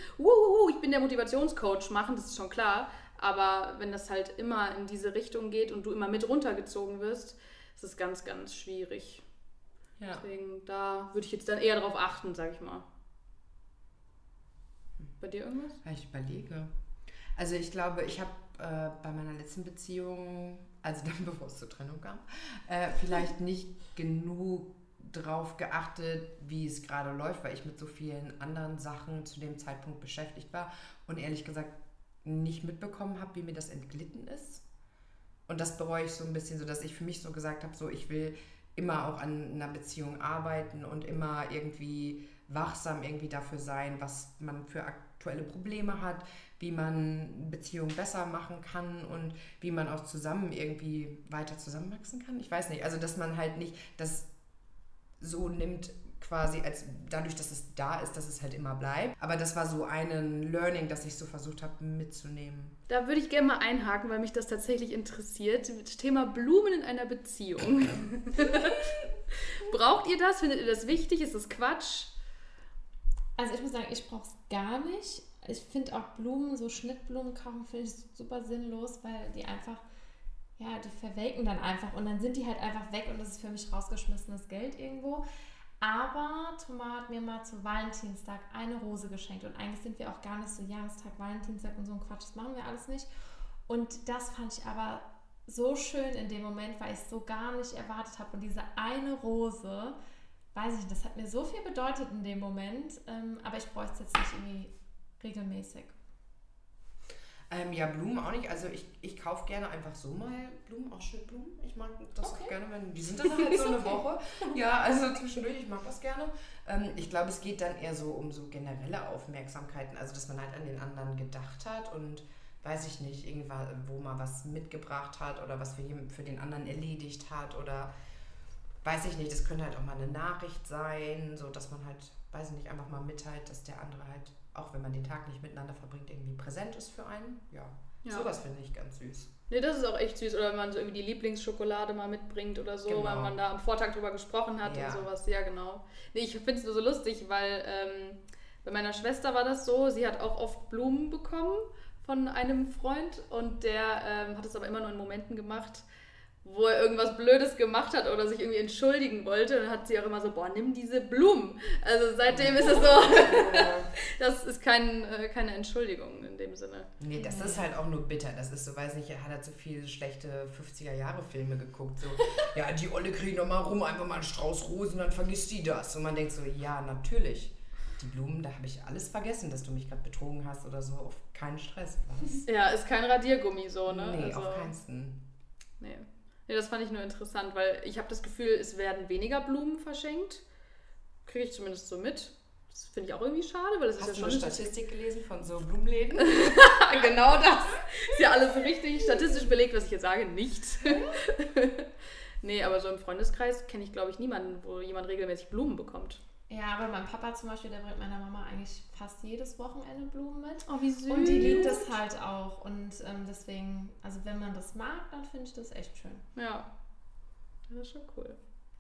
ich bin der Motivationscoach machen, das ist schon klar. Aber wenn das halt immer in diese Richtung geht und du immer mit runtergezogen wirst, ist es ganz, ganz schwierig. Ja. Deswegen, da würde ich jetzt dann eher darauf achten, sag ich mal. Bei dir irgendwas? Ich überlege. Also ich glaube, ich habe äh, bei meiner letzten Beziehung, also *laughs* dann bevor es zur Trennung kam, äh, vielleicht nicht genug drauf geachtet, wie es gerade läuft, weil ich mit so vielen anderen Sachen zu dem Zeitpunkt beschäftigt war und ehrlich gesagt nicht mitbekommen habe, wie mir das entglitten ist. Und das bereue ich so ein bisschen, so dass ich für mich so gesagt habe, so ich will immer auch an einer Beziehung arbeiten und immer irgendwie wachsam irgendwie dafür sein, was man für aktuelle Probleme hat, wie man Beziehungen besser machen kann und wie man auch zusammen irgendwie weiter zusammenwachsen kann. Ich weiß nicht, also dass man halt nicht das so nimmt, quasi als dadurch, dass es da ist, dass es halt immer bleibt. Aber das war so ein Learning, das ich so versucht habe mitzunehmen. Da würde ich gerne mal einhaken, weil mich das tatsächlich interessiert. Das Thema Blumen in einer Beziehung. *laughs* Braucht ihr das? Findet ihr das wichtig? Ist das Quatsch? Also ich muss sagen, ich brauche es gar nicht. Ich finde auch Blumen, so Schnittblumen kaufen, finde ich super sinnlos, weil die einfach, ja, die verwelken dann einfach und dann sind die halt einfach weg und das ist für mich rausgeschmissenes Geld irgendwo. Aber Thomas hat mir mal zu Valentinstag eine Rose geschenkt. Und eigentlich sind wir auch gar nicht so Jahrestag, Valentinstag und so ein Quatsch. Das machen wir alles nicht. Und das fand ich aber so schön in dem Moment, weil ich es so gar nicht erwartet habe. Und diese eine Rose, weiß ich das hat mir so viel bedeutet in dem Moment. Ähm, aber ich bräuchte es jetzt nicht irgendwie regelmäßig. Ähm, ja, Blumen auch nicht. Also ich, ich kaufe gerne einfach so mal Blumen, auch Schnittblumen. Ich mag das Okay. auch gerne, wenn die sind dann halt so eine *laughs* Woche. Ja, also zwischendurch, ich mag das gerne. Ähm, ich glaube, es geht dann eher so um so generelle Aufmerksamkeiten. Also dass man halt an den anderen gedacht hat und weiß ich nicht, irgendwann, wo man was mitgebracht hat oder was für, für den anderen erledigt hat oder weiß ich nicht, das könnte halt auch mal eine Nachricht sein, so dass man halt, weiß ich nicht, einfach mal mitteilt, dass der andere halt, auch wenn man den Tag nicht miteinander verbringt, irgendwie präsent ist für einen. Ja, Ja. sowas finde ich ganz süß. Nee, das ist auch echt süß. Oder wenn man so irgendwie die Lieblingsschokolade mal mitbringt oder so, Genau. weil man da am Vortag drüber gesprochen hat Ja. und sowas. Ja, genau. Nee, ich finde es nur so lustig, weil ähm, bei meiner Schwester war das so, sie hat auch oft Blumen bekommen von einem Freund und der ähm, hat es aber immer nur in Momenten gemacht, wo er irgendwas Blödes gemacht hat oder sich irgendwie entschuldigen wollte. Und dann hat sie auch immer so, boah, nimm diese Blumen. Also seitdem ist es so, *laughs* das ist kein, äh, keine Entschuldigung in dem Sinne. Nee, das ist halt auch nur bitter. Das ist so, weiß nicht, er hat halt so viele schlechte 50er-Jahre-Filme geguckt. So, *laughs* ja, die Olle kriegt noch mal rum, einfach mal einen Strauß Rosen, dann vergisst die das. Und man denkt so, ja, natürlich. Die Blumen, da habe ich alles vergessen, dass du mich gerade betrogen hast oder so. Auf keinen Stress. *laughs* Was? Ja, ist kein Radiergummi so, ne? Nee, also, auf keinsten. Nee. Nee, das fand ich nur interessant, weil ich habe das Gefühl, es werden weniger Blumen verschenkt. Kriege ich zumindest so mit. Das finde ich auch irgendwie schade, weil das Hast ist du ja eine schon. Statistik gelesen von so Blumenläden? *laughs* *laughs* genau das. Ist ja alles richtig statistisch belegt, was ich jetzt sage, nicht. *laughs* nee, aber so im Freundeskreis kenne ich, glaube ich, niemanden, wo jemand regelmäßig Blumen bekommt. Ja, aber mein Papa zum Beispiel, der bringt meiner Mama eigentlich fast jedes Wochenende Blumen mit. Oh, wie süß. Und die liebt es halt auch. Und ähm, deswegen, also wenn man das mag, dann finde ich das echt schön. Ja. Das ist schon cool.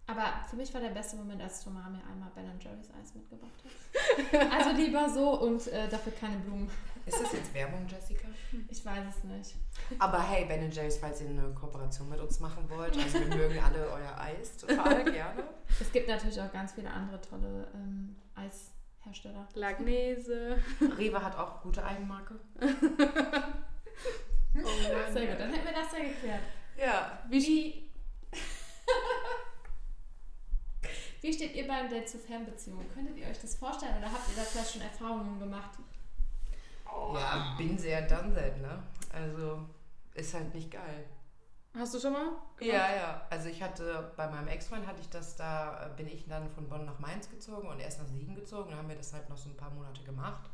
Aber für mich war der beste Moment, als Thomas mir einmal Ben Jerry's Eis mitgebracht hat. Also lieber so und äh, dafür keine Blumen. Ist das jetzt Werbung, Jessica? Ich weiß es nicht. Aber hey, Ben Jerry's, falls ihr eine Kooperation mit uns machen wollt, also wir mögen alle euer Eis total gerne. Es gibt natürlich auch ganz viele andere tolle ähm, Eishersteller. Lagnese. Rewe hat auch gute Eigenmarke. *laughs* Oh Sehr gut, dann hätten wir das ja geklärt. Ja. Wie, Wie steht ihr beim Date zu Fernbeziehungen? Könntet ihr euch das vorstellen oder habt ihr da vielleicht schon Erfahrungen gemacht? Ja, bin sehr done that, ne? Also ist halt nicht geil. Hast du schon mal? Ja, ja. Also ich hatte bei meinem Ex-Freund hatte ich das da, äh, bin ich dann von Bonn nach Mainz gezogen und erst nach Siegen gezogen. Dann haben wir das halt noch so ein paar Monate gemacht.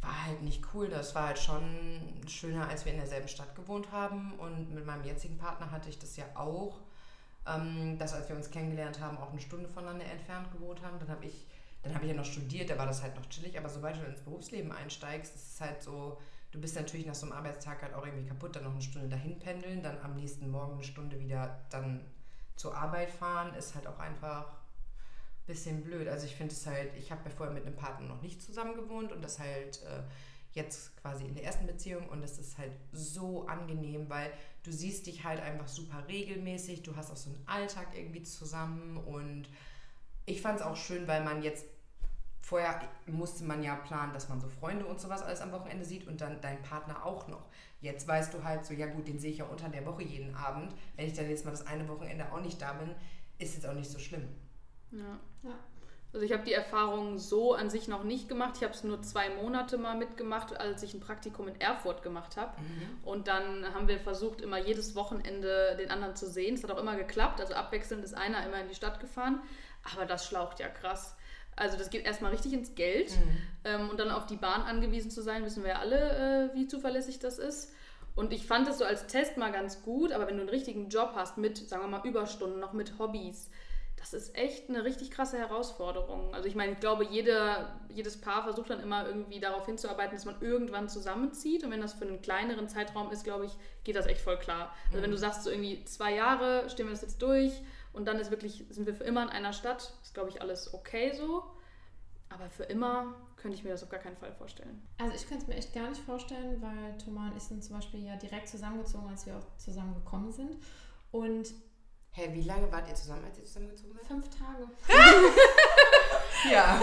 War halt nicht cool. Das war halt schon schöner, als wir in derselben Stadt gewohnt haben. Und mit meinem jetzigen Partner hatte ich das ja auch, ähm, dass als wir uns kennengelernt haben, auch eine Stunde voneinander entfernt gewohnt haben. Dann habe ich, dann habe ich ja noch studiert, da war das halt noch chillig. Aber sobald du ins Berufsleben einsteigst, ist es halt so, du bist natürlich nach so einem Arbeitstag halt auch irgendwie kaputt, dann noch eine Stunde dahin pendeln, dann am nächsten Morgen eine Stunde wieder dann zur Arbeit fahren, ist halt auch einfach ein bisschen blöd. Also ich finde es halt, ich habe ja vorher mit einem Partner noch nicht zusammen gewohnt und das halt äh, jetzt quasi in der ersten Beziehung und das ist halt so angenehm, weil du siehst dich halt einfach super regelmäßig, du hast auch so einen Alltag irgendwie zusammen und ich fand es auch schön, weil man jetzt vorher musste man ja planen, dass man so Freunde und sowas alles am Wochenende sieht und dann dein Partner auch noch. Jetzt weißt du halt so, ja gut, den sehe ich ja unter der Woche jeden Abend. Wenn ich dann jetzt mal das eine Wochenende auch nicht da bin, ist jetzt auch nicht so schlimm. Ja. Ja. Also ich habe die Erfahrung so an sich noch nicht gemacht. Ich habe es nur zwei Monate mal mitgemacht, als ich ein Praktikum in Erfurt gemacht habe. Und dann haben wir versucht, immer jedes Wochenende den anderen zu sehen. Es hat auch immer geklappt. Also abwechselnd ist einer immer in die Stadt gefahren. Aber das schlaucht ja krass. Also das geht erstmal richtig ins Geld. Ähm, und dann auf die Bahn angewiesen zu sein, wissen wir ja alle, äh, wie zuverlässig das ist. Und ich fand das so als Test mal ganz gut, aber wenn du einen richtigen Job hast mit, sagen wir mal, Überstunden, noch mit Hobbys, das ist echt eine richtig krasse Herausforderung. Also ich meine, ich glaube, jeder, jedes Paar versucht dann immer irgendwie darauf hinzuarbeiten, dass man irgendwann zusammenzieht. Und wenn das für einen kleineren Zeitraum ist, glaube ich, geht das echt voll klar. Also wenn du sagst, so irgendwie zwei Jahre stehen wir das jetzt durch und dann ist wirklich, sind wir für immer in einer Stadt, ist, glaube ich, alles okay so. Aber für immer könnte ich mir das auf gar keinen Fall vorstellen. Also ich könnte es mir echt gar nicht vorstellen, weil Thomas und ich sind zum Beispiel ja direkt zusammengezogen, als wir auch zusammengekommen sind. Und Hä, wie lange wart ihr zusammen, als ihr zusammengezogen seid? fünf Tage. *laughs* Ja,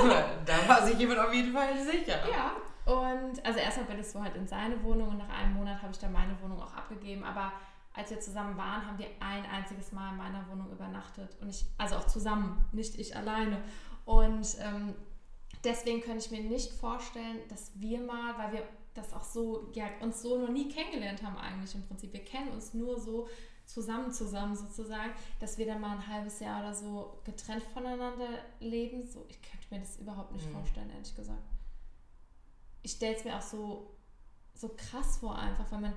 da war sich jemand auf jeden Fall sicher. Ja. Und also erstmal bin ich so halt in seine Wohnung und nach einem Monat habe ich dann meine Wohnung auch abgegeben. Aber als wir zusammen waren, haben wir ein einziges Mal in meiner Wohnung übernachtet. Und ich, also auch zusammen, nicht ich alleine. Und ähm, deswegen könnte ich mir nicht vorstellen, dass wir mal, weil wir das auch so, ja, uns so noch nie kennengelernt haben eigentlich im Prinzip. Wir kennen uns nur so zusammen zusammen sozusagen, dass wir dann mal ein halbes Jahr oder so getrennt voneinander leben. So, ich könnte mir das überhaupt nicht Mhm. vorstellen, ehrlich gesagt. Ich stelle es mir auch so, so krass vor einfach, weil man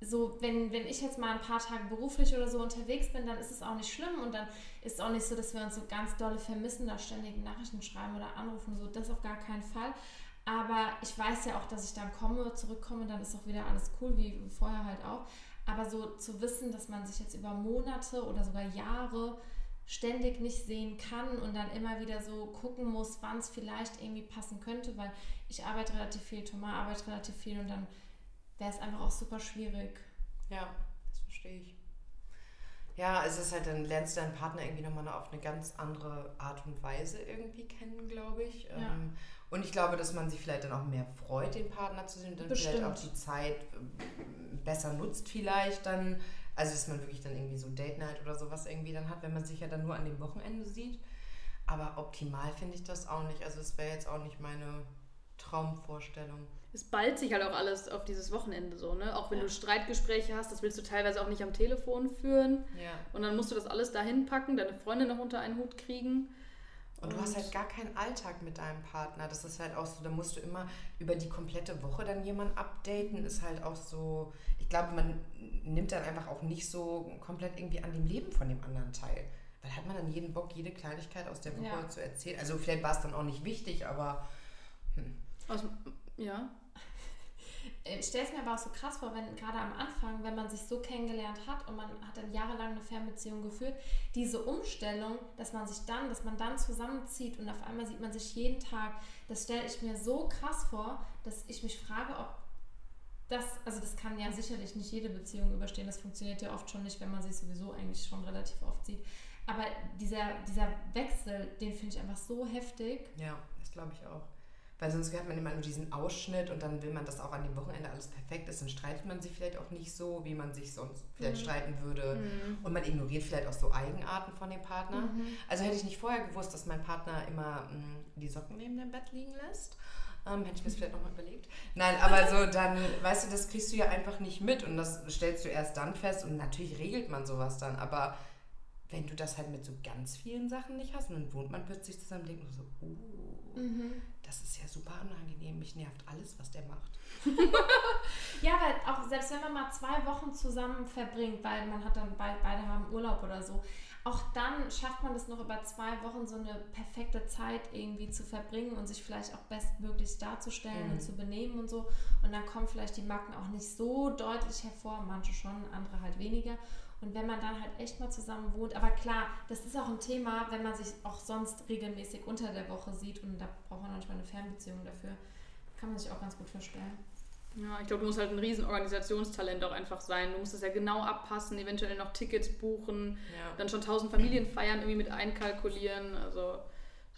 so, wenn, wenn ich jetzt mal ein paar Tage beruflich oder so unterwegs bin, dann ist es auch nicht schlimm und dann ist es auch nicht so, dass wir uns so ganz dolle vermissen, da ständig Nachrichten schreiben oder anrufen, so, das auf gar keinen Fall. Aber ich weiß ja auch, dass ich dann komme, zurückkomme, dann ist auch wieder alles cool, wie vorher halt auch. Aber so zu wissen, dass man sich jetzt über Monate oder sogar Jahre ständig nicht sehen kann und dann immer wieder so gucken muss, wann es vielleicht irgendwie passen könnte, weil ich arbeite relativ viel, Thomas arbeitet relativ viel und dann wäre es einfach auch super schwierig. Ja, das verstehe ich. Ja, es ist halt, dann lernst du deinen Partner irgendwie nochmal auf eine ganz andere Art und Weise irgendwie kennen, glaube ich. Ja. Ähm, Und ich glaube, dass man sich vielleicht dann auch mehr freut, den Partner zu sehen und dann vielleicht auch Bestimmt. die Zeit ähm, besser nutzt vielleicht dann. Also, dass man wirklich dann irgendwie so Date Night oder sowas irgendwie dann hat, wenn man sich ja dann nur an dem Wochenende sieht. Aber optimal finde ich das auch nicht. Also, es wäre jetzt auch nicht meine Traumvorstellung. Es ballt sich halt auch alles auf dieses Wochenende so, ne? Auch wenn Ja. du Streitgespräche hast, das willst du teilweise auch nicht am Telefon führen. Ja. Und dann musst du das alles dahin packen, deine Freunde noch unter einen Hut kriegen. Und du hast halt gar keinen Alltag mit deinem Partner. Das ist halt auch so, da musst du immer über die komplette Woche dann jemanden updaten. Ist halt auch so, ich glaube, man nimmt dann einfach auch nicht so komplett irgendwie an dem Leben von dem anderen teil. Weil hat man dann jeden Bock, jede Kleinigkeit aus der Woche Ja. zu erzählen. Also vielleicht war es dann auch nicht wichtig, aber Aus, ja. Ich stelle es mir aber auch so krass vor, wenn gerade am Anfang, wenn man sich so kennengelernt hat und man hat dann jahrelang eine Fernbeziehung geführt, diese Umstellung, dass man sich dann, dass man dann zusammenzieht und auf einmal sieht man sich jeden Tag, das stelle ich mir so krass vor, dass ich mich frage, ob das, also das kann ja sicherlich nicht jede Beziehung überstehen, das funktioniert ja oft schon nicht, wenn man sich sowieso eigentlich schon relativ oft sieht. Aber dieser, dieser Wechsel, den finde ich einfach so heftig. ja, das glaube ich auch. Weil sonst hat man immer nur diesen Ausschnitt und dann will man, dass auch an dem Wochenende alles perfekt ist. Dann streitet man sich vielleicht auch nicht so, wie man sich sonst vielleicht Mhm. streiten würde. Mhm. Und man ignoriert vielleicht auch so Eigenarten von dem Partner. Mhm. Also hätte ich nicht vorher gewusst, dass mein Partner immer mh, die Socken neben dem Bett liegen lässt. Ähm, hätte ich mir das vielleicht nochmal überlegt. Nein, aber so dann, weißt du, das kriegst du ja einfach nicht mit und das stellst du erst dann fest und natürlich regelt man sowas dann, aber wenn du das halt mit so ganz vielen Sachen nicht hast und dann wohnt man plötzlich zusammen und denkt nur so, uh, Mhm. Das ist ja super unangenehm, mich nervt alles, was der macht. *laughs* Ja, weil auch selbst wenn man mal zwei Wochen zusammen verbringt, weil man hat dann beid, beide haben Urlaub oder so, auch dann schafft man es noch über zwei Wochen so eine perfekte Zeit irgendwie zu verbringen und sich vielleicht auch bestmöglich darzustellen Mhm. und zu benehmen und so. Und dann kommen vielleicht die Macken auch nicht so deutlich hervor, manche schon, andere halt weniger. Und wenn man dann halt echt mal zusammen wohnt, aber klar, das ist auch ein Thema, wenn man sich auch sonst regelmäßig unter der Woche sieht und da braucht man manchmal eine Fernbeziehung dafür, kann man sich auch ganz gut vorstellen. Ja, ich glaube, du musst halt ein riesen Organisationstalent auch einfach sein. Du musst es ja genau abpassen, eventuell noch Tickets buchen, Ja. dann schon tausend Familienfeiern irgendwie mit einkalkulieren. Also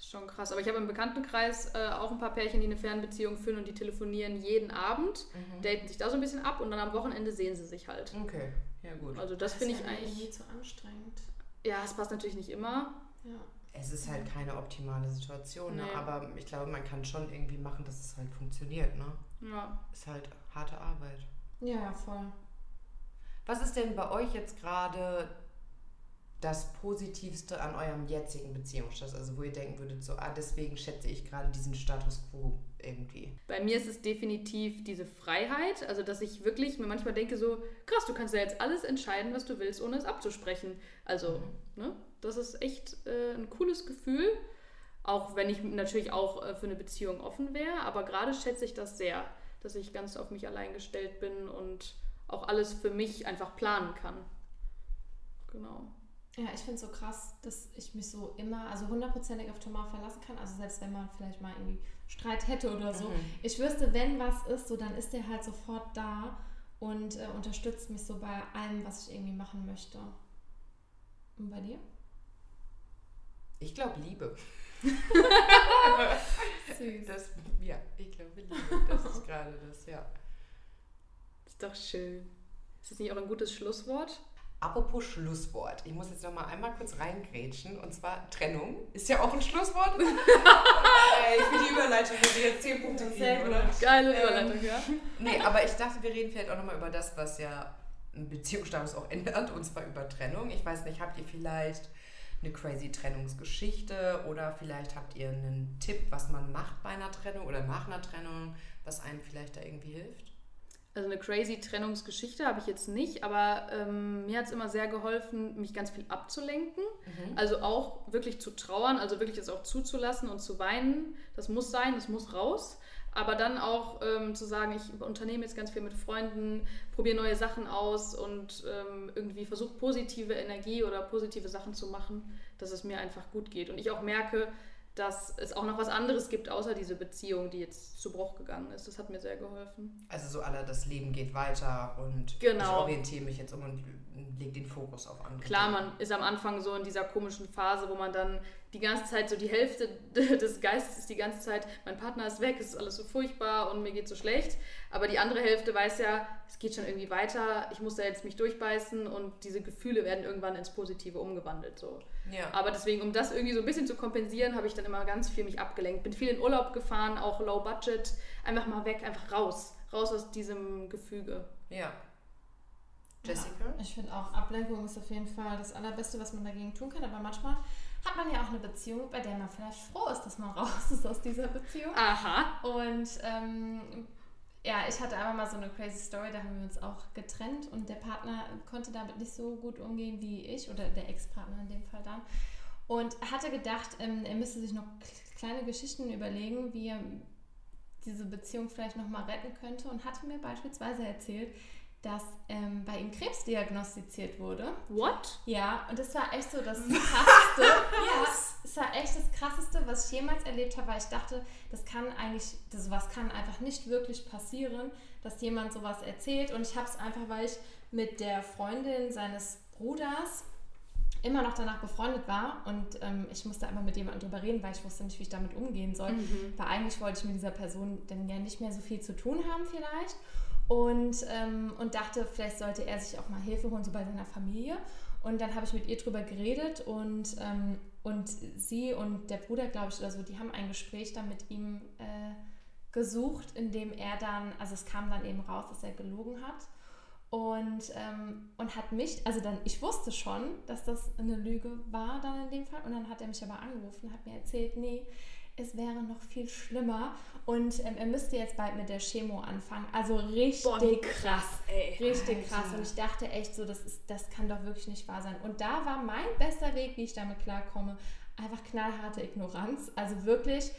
schon krass. Aber ich habe im Bekanntenkreis äh, auch ein paar Pärchen, die eine Fernbeziehung führen und die telefonieren jeden Abend, Mhm. daten sich da so ein bisschen ab und dann am Wochenende sehen sie sich halt. Okay, ja gut. Also das ist finde ich ja eigentlich. irgendwie zu anstrengend. Ja, es passt natürlich nicht immer. Ja. Es ist halt keine optimale Situation, ne? Nee. aber ich glaube, man kann schon irgendwie machen, dass es halt funktioniert. Ne? Ja. Ist halt harte Arbeit. ja, ja, voll. Was ist denn bei euch jetzt gerade das Positivste an eurem jetzigen Beziehungsstatus? Also wo ihr denken würdet, so, ah, deswegen schätze ich gerade diesen Status quo irgendwie. Bei mir ist es definitiv diese Freiheit, also dass ich wirklich mir manchmal denke so, krass, du kannst ja jetzt alles entscheiden, was du willst, ohne es abzusprechen. Also, ne, das ist echt äh, ein cooles Gefühl, auch wenn ich natürlich auch äh, für eine Beziehung offen wäre, aber gerade schätze ich das sehr, dass ich ganz auf mich allein gestellt bin und auch alles für mich einfach planen kann. Genau. Ja, ich finde es so krass, dass ich mich so immer, also hundertprozentig auf Thomas verlassen kann. Also selbst wenn man vielleicht mal irgendwie Streit hätte oder so. Mhm. Ich wüsste, wenn was ist, so dann ist der halt sofort da und äh, unterstützt mich so bei allem, was ich irgendwie machen möchte. Und bei dir? Ich glaube Liebe. Süß. Das, ja, ich glaube Liebe. *laughs* Das ist gerade das, ja. Ist doch schön. Ist das nicht auch ein gutes Schlusswort? Apropos Schlusswort. Ich muss jetzt noch mal einmal kurz reingrätschen. Und zwar Trennung. Ist ja auch ein Schlusswort. *laughs* Ey, für die Überleitung muss ich jetzt 10 Punkte kriegen, gut. oder? Geile Ähm, Überleitung, ja. Nee, aber ich dachte, wir reden vielleicht auch nochmal über das, was ja einen Beziehungsstatus auch ändert, und zwar über Trennung. Ich weiß nicht, habt ihr vielleicht eine crazy Trennungsgeschichte oder vielleicht habt ihr einen Tipp, was man macht bei einer Trennung oder nach einer Trennung, was einem vielleicht da irgendwie hilft? Also eine crazy Trennungsgeschichte habe ich jetzt nicht, aber ähm, mir hat es immer sehr geholfen, mich ganz viel abzulenken. Also auch wirklich zu trauern, also wirklich das auch zuzulassen und zu weinen. Das muss sein, das muss raus. Aber dann auch ähm, zu sagen, ich unternehme jetzt ganz viel mit Freunden, probiere neue Sachen aus und ähm, irgendwie versuche positive Energie oder positive Sachen zu machen, dass es mir einfach gut geht. Und ich auch merke, dass es auch noch was anderes gibt, außer diese Beziehung, die jetzt zu Bruch gegangen ist. Das hat mir sehr geholfen. Also so aller, das Leben geht weiter und ich Genau. orientiere mich jetzt um und lege den Fokus auf andere. Klar, man ist am Anfang so in dieser komischen Phase, wo man dann die ganze Zeit so die Hälfte *laughs* des Geistes ist die ganze Zeit, mein Partner ist weg, es ist alles so furchtbar und mir geht so schlecht. Aber die andere Hälfte weiß ja, es geht schon irgendwie weiter, ich muss da jetzt mich durchbeißen und diese Gefühle werden irgendwann ins Positive umgewandelt. So. Ja. Aber deswegen, um das irgendwie so ein bisschen zu kompensieren, habe ich dann immer ganz viel mich abgelenkt. Bin viel in Urlaub gefahren, auch low budget, einfach mal weg, einfach raus. Raus aus diesem Gefüge. ja. Jessica? Ich finde auch, Ablenkung ist auf jeden Fall das Allerbeste, was man dagegen tun kann. Aber manchmal hat man ja auch eine Beziehung, bei der man vielleicht froh ist, dass man *laughs* raus ist aus dieser Beziehung. Aha. Und ähm, ja, ich hatte einmal mal so eine crazy Story, da haben wir uns auch getrennt und der Partner konnte damit nicht so gut umgehen wie ich oder der Ex-Partner in dem Fall dann. Und hatte gedacht, ähm, er müsste sich noch kleine Geschichten überlegen, wie er diese Beziehung vielleicht nochmal retten könnte und hatte mir beispielsweise erzählt, dass ähm, bei ihm Krebs diagnostiziert wurde. What? Ja, und das war echt so das *laughs* Krasseste. ja, es war echt das Krasseste, was ich jemals erlebt habe, weil ich dachte, das kann eigentlich, das, sowas kann einfach nicht wirklich passieren, dass jemand sowas erzählt. Und ich habe es einfach, weil ich mit der Freundin seines Bruders immer noch danach befreundet war und ähm, ich musste einfach mit jemandem drüber reden, weil ich wusste nicht, wie ich damit umgehen soll. Weil eigentlich wollte ich mit dieser Person dann ja nicht mehr so viel zu tun haben vielleicht und, ähm, und dachte, vielleicht sollte er sich auch mal Hilfe holen, so bei seiner Familie. Und dann habe ich mit ihr drüber geredet und, ähm, und sie und der Bruder, glaube ich, oder so, die haben ein Gespräch dann mit ihm äh, gesucht, in dem er dann, also es kam dann eben raus, dass er gelogen hat. Und, ähm, und hat mich, also dann, ich wusste schon, dass das eine Lüge war dann in dem Fall. Und dann hat er mich aber angerufen, hat mir erzählt, nee, es wäre noch viel schlimmer. Und ähm, er müsste jetzt bald mit der Chemo anfangen. Also richtig Boah, krass, ey. Richtig Alter. krass. Und ich dachte echt so, das, ist, das kann doch wirklich nicht wahr sein. Und da war mein bester Weg, wie ich damit klarkomme, einfach knallharte Ignoranz. Also wirklich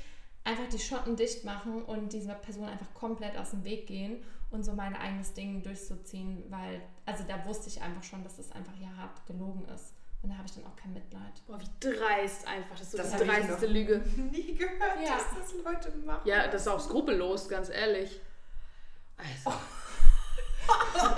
einfach die Schotten dicht machen und dieser Person einfach komplett aus dem Weg gehen und so mein eigenes Ding durchzuziehen, weil, also da wusste ich einfach schon, dass das einfach ja hart gelogen ist. Und da habe ich dann auch kein Mitleid. Boah, wie dreist einfach. Das ist so Das die dreisteste Lüge. *laughs* Nie gehört, Ja. dass das Leute machen. Ja, das ist auch skrupellos, ganz ehrlich. Also, *laughs*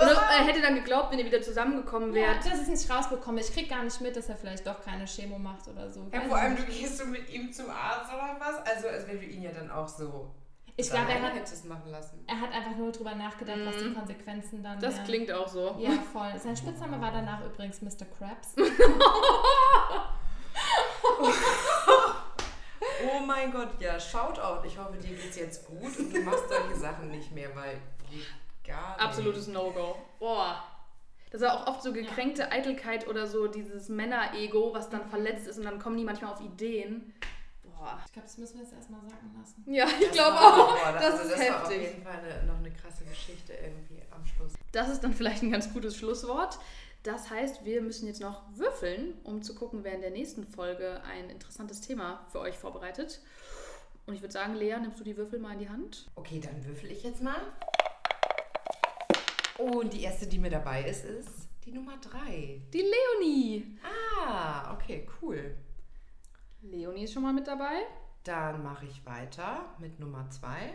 Und er hätte dann geglaubt, wenn ihr wieder zusammengekommen Ja, wärt. dass ich es nicht rausbekomme. Ich krieg gar nicht mit, dass er vielleicht doch keine Chemo macht oder so. Ja, vor allem, du gehst so mit ihm zum Arzt oder was? Also, als wenn du ihn ja dann auch so. Ich glaube, er hat, hättest machen lassen. er hat einfach nur drüber nachgedacht, was die Konsequenzen dann Das wären. klingt auch so. Ja, voll. Sein Spitzname war danach übrigens Mr. Krabs. *laughs* Oh mein Gott, ja, Shoutout. Ich hoffe, dir geht's jetzt gut und du machst solche Sachen nicht mehr, weil geht gar nicht. Absolutes No-Go. Boah. Das ist auch oft so gekränkte Eitelkeit oder so dieses Männer-Ego, was dann verletzt ist und dann kommen die manchmal auf Ideen. Boah. Ich glaube, das müssen wir jetzt erstmal sacken lassen. Ja, ich Das glaube auch. boah, das also ist das war auf heftig. jeden Fall eine, noch eine krasse Geschichte irgendwie am Schluss. Das ist dann vielleicht ein ganz gutes Schlusswort. Das heißt, wir müssen jetzt noch würfeln, um zu gucken, wer in der nächsten Folge ein interessantes Thema für euch vorbereitet. Und ich würde sagen, Lea, nimmst du die Würfel mal in die Hand? Okay, dann würfel ich jetzt mal. Und die erste, die mir dabei ist, ist die Nummer 3. Die Leonie. Ah, okay, cool. Leonie ist schon mal mit dabei. Dann mache ich weiter mit Nummer 2.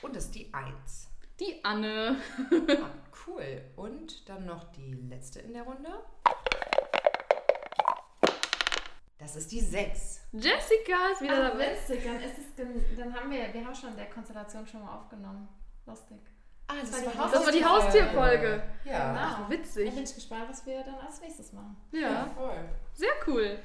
Und das ist die 1. Die Anne. Ah, *laughs* cool. Und dann noch die letzte in der Runde. Das ist die 6. Jessica ist wieder Ah, dabei. witzig. Dann, ist es dann haben wir, wir haben schon der Konstellation schon mal aufgenommen. Lustig. Ah, das war die Das war die Haustierfolge. Ja. Genau. Ach, witzig. Da bin ich gespannt, was wir dann als nächstes machen. Ja, voll. sehr cool.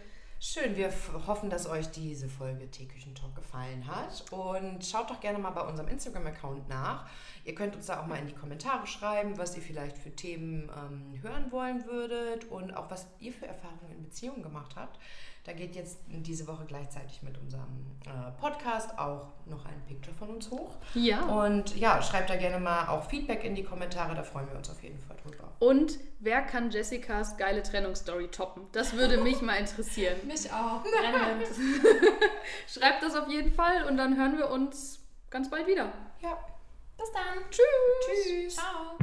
Schön, wir hoffen, dass euch diese Folge Teeküchentalk gefallen hat. Und schaut doch gerne mal bei unserem Instagram-Account nach. Ihr könnt uns da auch mal in die Kommentare schreiben, was ihr vielleicht für Themen ähm, hören wollen würdet und auch was ihr für Erfahrungen in Beziehungen gemacht habt. Da geht jetzt diese Woche gleichzeitig mit unserem äh, Podcast auch noch ein Picture von uns hoch. Ja. Und ja, schreibt da gerne mal auch Feedback in die Kommentare, da freuen wir uns auf jeden Fall drüber. Und wer kann Jessicas geile Trennungsstory toppen? Das würde mich mal interessieren. *laughs* Mich auch. *laughs* Schreibt das auf jeden Fall und dann hören wir uns ganz bald wieder. Ja, Bis dann. Tschüss. tschüss. Ciao.